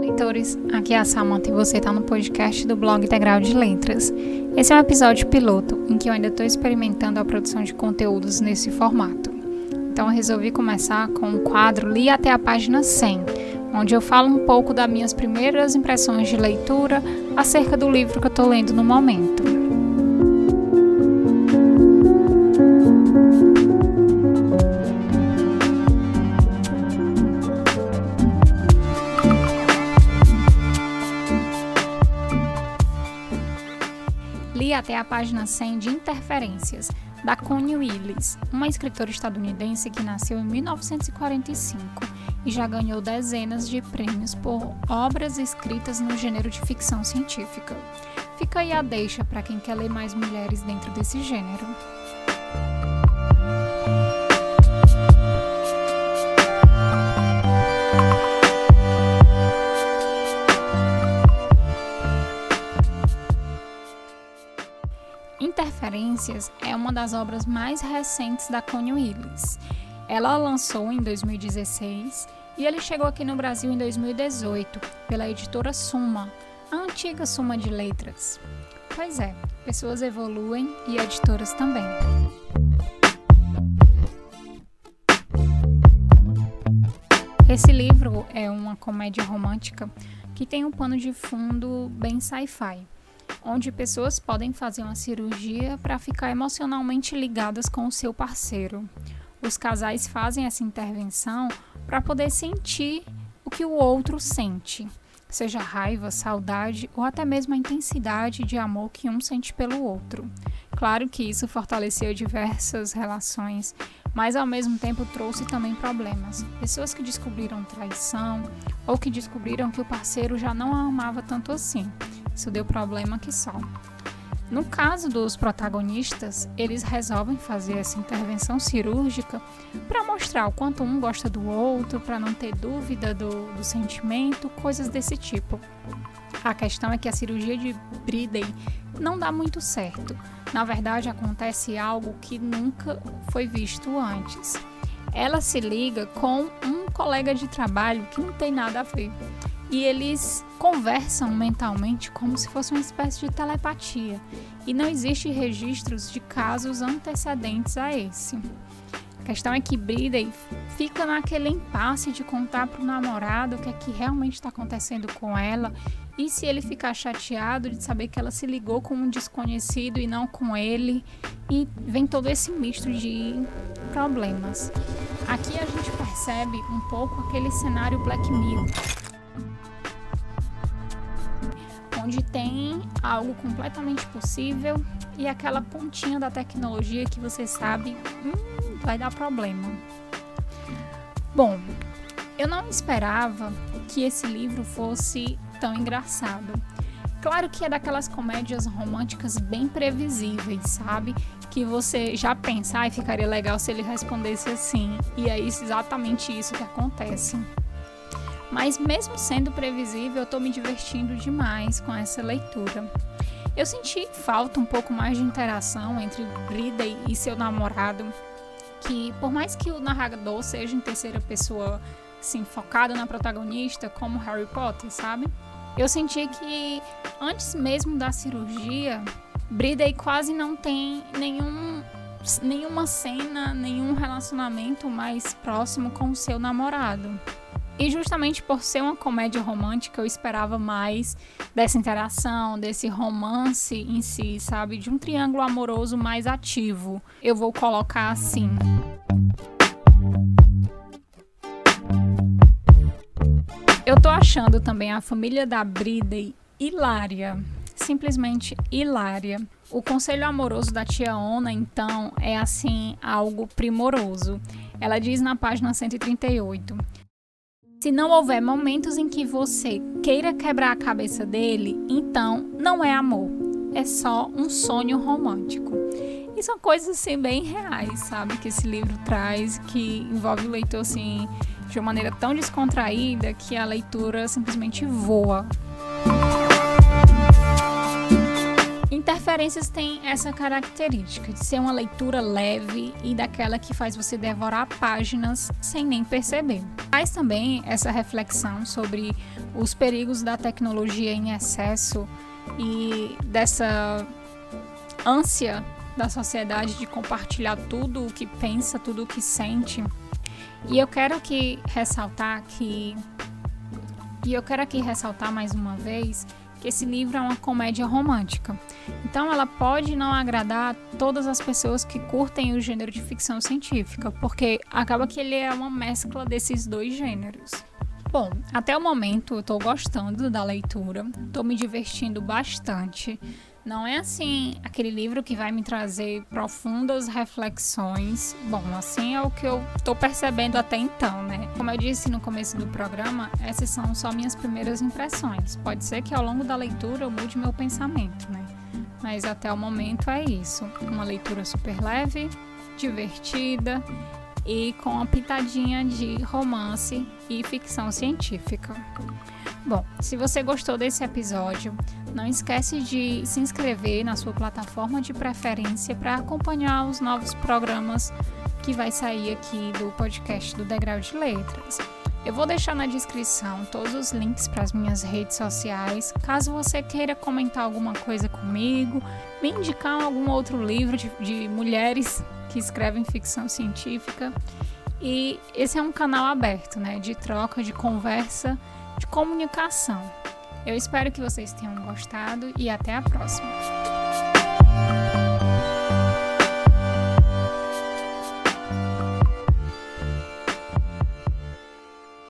Leitores, aqui é a Samantha e você está no podcast do blog Integral de Letras. Esse é um episódio piloto em que eu ainda estou experimentando a produção de conteúdos nesse formato. Então eu resolvi começar com um quadro Li até a página 100, onde eu falo um pouco das minhas primeiras impressões de leitura acerca do livro que eu estou lendo no momento. Li até a página 100 de Interferências, da Connie Willis, uma escritora estadunidense que nasceu em 1945 e já ganhou dezenas de prêmios por obras escritas no gênero de ficção científica. Fica aí a deixa para quem quer ler mais mulheres dentro desse gênero. É uma das obras mais recentes da Connie Willis. Ela lançou em 2016 e ele chegou aqui no Brasil em 2018 pela editora Suma, a antiga Suma de Letras. Pois é, pessoas evoluem e editoras também. Esse livro é uma comédia romântica que tem um pano de fundo bem sci-fi onde pessoas podem fazer uma cirurgia para ficar emocionalmente ligadas com o seu parceiro. Os casais fazem essa intervenção para poder sentir o que o outro sente, seja raiva, saudade ou até mesmo a intensidade de amor que um sente pelo outro. Claro que isso fortaleceu diversas relações, mas ao mesmo tempo trouxe também problemas. Pessoas que descobriram traição ou que descobriram que o parceiro já não a amava tanto assim. Isso deu problema que só. No caso dos protagonistas, eles resolvem fazer essa intervenção cirúrgica para mostrar o quanto um gosta do outro, para não ter dúvida do, do, sentimento, coisas desse tipo. A questão é que a cirurgia de Bridey não dá muito certo. Na verdade, acontece algo que nunca foi visto antes. Ela se liga com um colega de trabalho que não tem nada a ver e eles conversam mentalmente como se fosse uma espécie de telepatia. E não existe registros de casos antecedentes a esse. A questão é que Bridey fica naquele impasse de contar para o namorado o que é que realmente está acontecendo com ela e se ele ficar chateado de saber que ela se ligou com um desconhecido e não com ele. E vem todo esse misto de problemas. Aqui a gente percebe um pouco aquele cenário Black Mirror onde tem algo completamente possível e aquela pontinha da tecnologia que você sabe hum, vai dar problema. Bom, eu não esperava que esse livro fosse tão engraçado. Claro que é daquelas comédias românticas bem previsíveis, sabe? Que você já pensa, e ficaria legal se ele respondesse assim. E é exatamente isso que acontece. Mas mesmo sendo previsível, eu estou me divertindo demais com essa leitura. Eu senti falta um pouco mais de interação entre Bridey e seu namorado, que por mais que o narrador seja em terceira pessoa, assim, focado na protagonista, como Harry Potter, sabe? Eu senti que antes mesmo da cirurgia, Bridey quase não tem nenhum nenhuma cena, nenhum relacionamento mais próximo com o seu namorado. E justamente por ser uma comédia romântica, eu esperava mais dessa interação, desse romance em si, sabe? De um triângulo amoroso mais ativo. Eu vou colocar assim. Eu tô achando também a família da Bridey hilária. Simplesmente hilária. O conselho amoroso da tia Ona, então, é assim, algo primoroso. Ela diz na página 138. Se não houver momentos em que você queira quebrar a cabeça dele, então não é amor. É só um sonho romântico. E são coisas assim bem reais, sabe? Que esse livro traz, que envolve o leitor assim de uma maneira tão descontraída que a leitura simplesmente voa. Preferências têm essa característica de ser uma leitura leve e daquela que faz você devorar páginas sem nem perceber. Faz também essa reflexão sobre os perigos da tecnologia em excesso e dessa ânsia da sociedade de compartilhar tudo o que pensa, tudo o que sente. E eu quero aqui ressaltar que e eu quero aqui ressaltar mais uma vez que esse livro é uma comédia romântica. Então ela pode não agradar todas as pessoas que curtem o gênero de ficção científica, porque acaba que ele é uma mescla desses dois gêneros. Bom, até o momento eu estou gostando da leitura, estou me divertindo bastante. Não é assim aquele livro que vai me trazer profundas reflexões. Bom, assim é o que eu estou percebendo até então, né? Como eu disse no começo do programa, essas são só minhas primeiras impressões. Pode ser que ao longo da leitura eu mude meu pensamento, né? Mas até o momento é isso. Uma leitura super leve, divertida e com uma pitadinha de romance e ficção científica. Bom, se você gostou desse episódio, não esquece de se inscrever na sua plataforma de preferência para acompanhar os novos programas que vai sair aqui do podcast do Degrau de Letras. Eu vou deixar na descrição todos os links para as minhas redes sociais, caso você queira comentar alguma coisa comigo, me indicar algum outro livro de, de mulheres que escrevem ficção científica. E esse é um canal aberto, né, de troca, de conversa de comunicação. Eu espero que vocês tenham gostado e até a próxima.